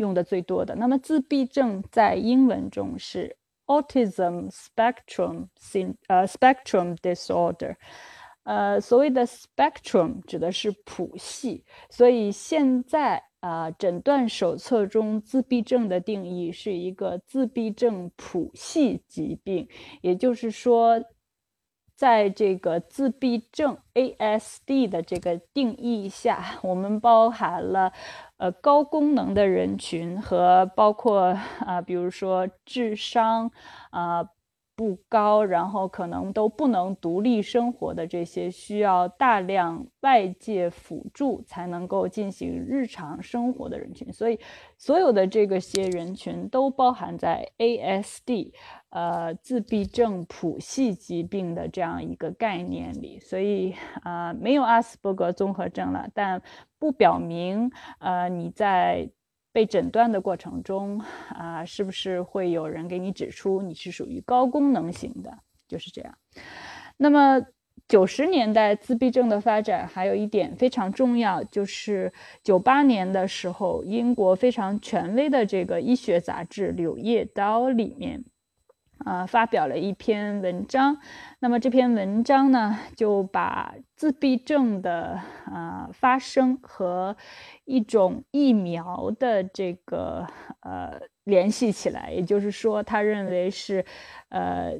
用的最多的。那么自闭症在英文中是 autism spectrum sin 呃 spectrum disorder，呃，所谓的 spectrum 指的是谱系。所以现在啊诊断手册中自闭症的定义是一个自闭症谱系疾病，也就是说，在这个自闭症 ASD 的这个定义下，我们包含了呃高功能的人群和包括啊，比如说智商啊。不高，然后可能都不能独立生活的这些需要大量外界辅助才能够进行日常生活的人群，所以所有的这个些人群都包含在 ASD，呃，自闭症谱系疾病的这样一个概念里。所以啊，没有阿斯伯格综合症了，但不表明呃你在。被诊断的过程中，啊，是不是会有人给你指出你是属于高功能型的？就是这样。那么九十年代自闭症的发展还有一点非常重要，就是九八年的时候，英国非常权威的这个医学杂志《柳叶刀》里面。呃，发表了一篇文章。那么这篇文章呢，就把自闭症的啊发生和一种疫苗的这个呃联系起来。也就是说，他认为是呃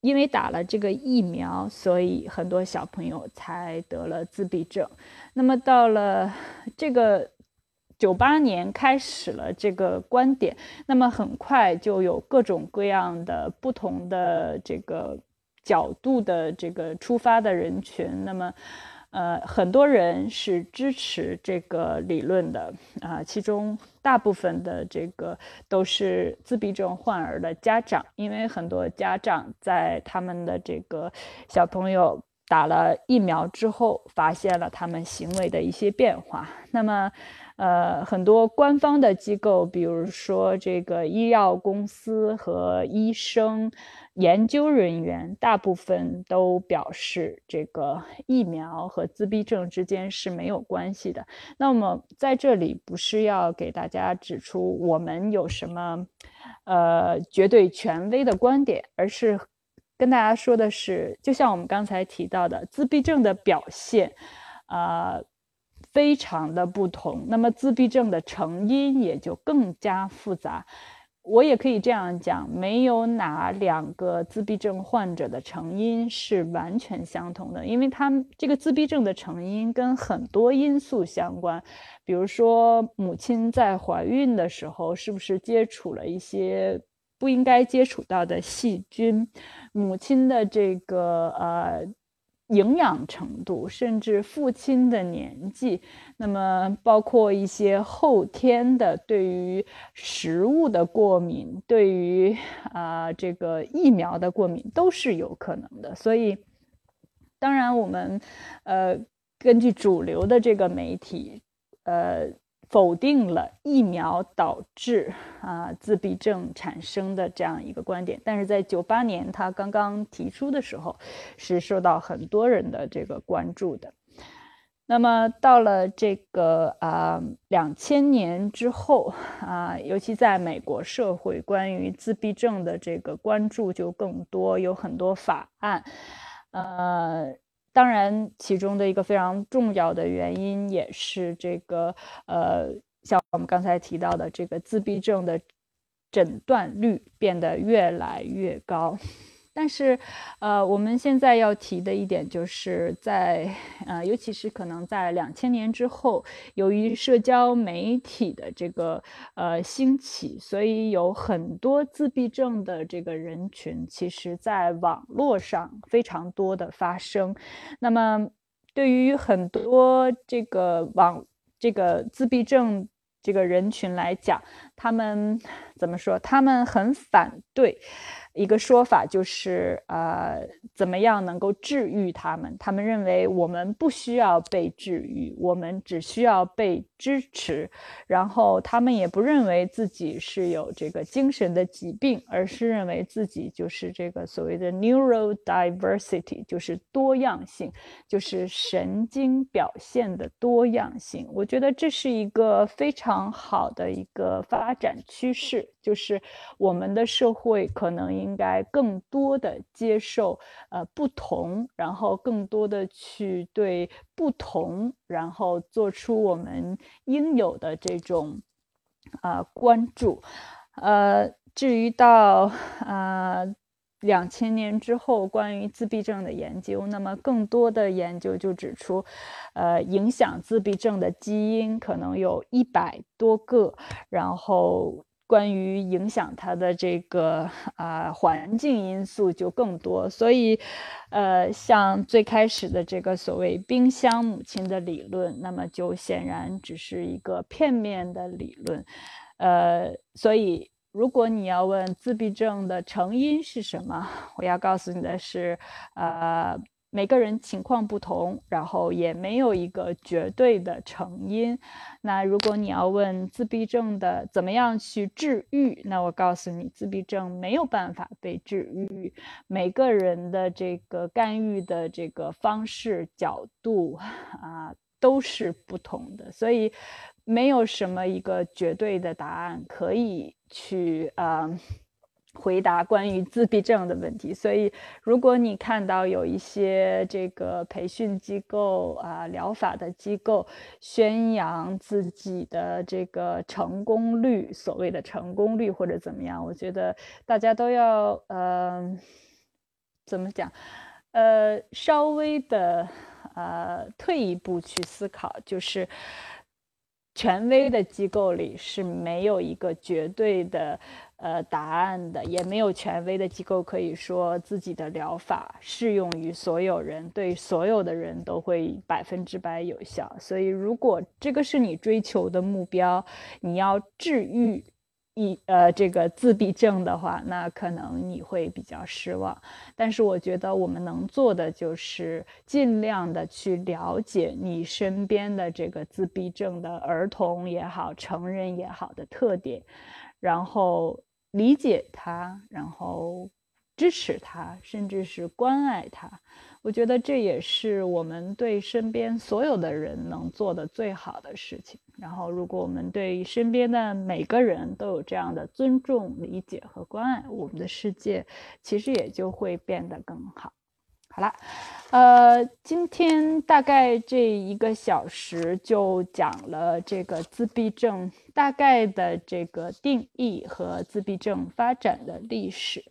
因为打了这个疫苗，所以很多小朋友才得了自闭症。那么到了这个。九八年开始了这个观点，那么很快就有各种各样的不同的这个角度的这个出发的人群，那么，呃，很多人是支持这个理论的啊，其中大部分的这个都是自闭症患儿的家长，因为很多家长在他们的这个小朋友打了疫苗之后，发现了他们行为的一些变化，那么。呃，很多官方的机构，比如说这个医药公司和医生、研究人员，大部分都表示这个疫苗和自闭症之间是没有关系的。那么在这里不是要给大家指出我们有什么呃绝对权威的观点，而是跟大家说的是，就像我们刚才提到的，自闭症的表现，啊。非常的不同，那么自闭症的成因也就更加复杂。我也可以这样讲，没有哪两个自闭症患者的成因是完全相同的，因为他们这个自闭症的成因跟很多因素相关，比如说母亲在怀孕的时候是不是接触了一些不应该接触到的细菌，母亲的这个呃。营养程度，甚至父亲的年纪，那么包括一些后天的对于食物的过敏，对于啊这个疫苗的过敏都是有可能的。所以，当然我们呃根据主流的这个媒体，呃。否定了疫苗导致啊自闭症产生的这样一个观点，但是在九八年他刚刚提出的时候，是受到很多人的这个关注的。那么到了这个啊两千年之后啊，尤其在美国社会，关于自闭症的这个关注就更多，有很多法案，呃。当然，其中的一个非常重要的原因也是这个，呃，像我们刚才提到的，这个自闭症的诊断率变得越来越高。但是，呃，我们现在要提的一点就是在，呃，尤其是可能在两千年之后，由于社交媒体的这个呃兴起，所以有很多自闭症的这个人群，其实在网络上非常多的发生。那么，对于很多这个网这个自闭症这个人群来讲，他们怎么说？他们很反对。一个说法就是，呃，怎么样能够治愈他们？他们认为我们不需要被治愈，我们只需要被支持。然后他们也不认为自己是有这个精神的疾病，而是认为自己就是这个所谓的 neurodiversity，就是多样性，就是神经表现的多样性。我觉得这是一个非常好的一个发展趋势，就是我们的社会可能应。该更多的接受呃不同，然后更多的去对不同，然后做出我们应有的这种啊关注。呃，至于到呃两千年之后关于自闭症的研究，那么更多的研究就指出，呃，影响自闭症的基因可能有一百多个，然后。关于影响他的这个啊环境因素就更多，所以，呃，像最开始的这个所谓冰箱母亲的理论，那么就显然只是一个片面的理论，呃，所以如果你要问自闭症的成因是什么，我要告诉你的是，呃。每个人情况不同，然后也没有一个绝对的成因。那如果你要问自闭症的怎么样去治愈，那我告诉你，自闭症没有办法被治愈。每个人的这个干预的这个方式、角度啊，都是不同的，所以没有什么一个绝对的答案可以去啊。回答关于自闭症的问题，所以如果你看到有一些这个培训机构啊、疗法的机构宣扬自己的这个成功率，所谓的成功率或者怎么样，我觉得大家都要呃怎么讲，呃稍微的呃退一步去思考，就是权威的机构里是没有一个绝对的。呃，答案的也没有权威的机构可以说自己的疗法适用于所有人，对所有的人都会百分之百有效。所以，如果这个是你追求的目标，你要治愈一呃这个自闭症的话，那可能你会比较失望。但是，我觉得我们能做的就是尽量的去了解你身边的这个自闭症的儿童也好，成人也好的特点，然后。理解他，然后支持他，甚至是关爱他。我觉得这也是我们对身边所有的人能做的最好的事情。然后，如果我们对身边的每个人都有这样的尊重、理解和关爱，我们的世界其实也就会变得更好。好了，呃，今天大概这一个小时就讲了这个自闭症大概的这个定义和自闭症发展的历史。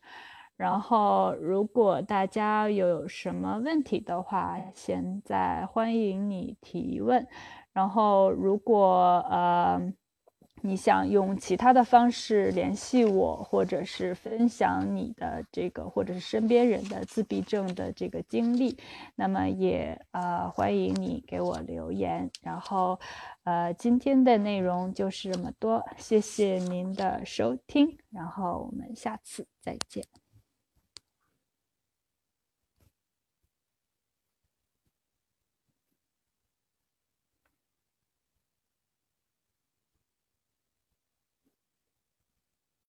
然后，如果大家有什么问题的话，现在欢迎你提问。然后，如果呃。你想用其他的方式联系我，或者是分享你的这个，或者是身边人的自闭症的这个经历，那么也呃欢迎你给我留言。然后，呃，今天的内容就是这么多，谢谢您的收听，然后我们下次再见。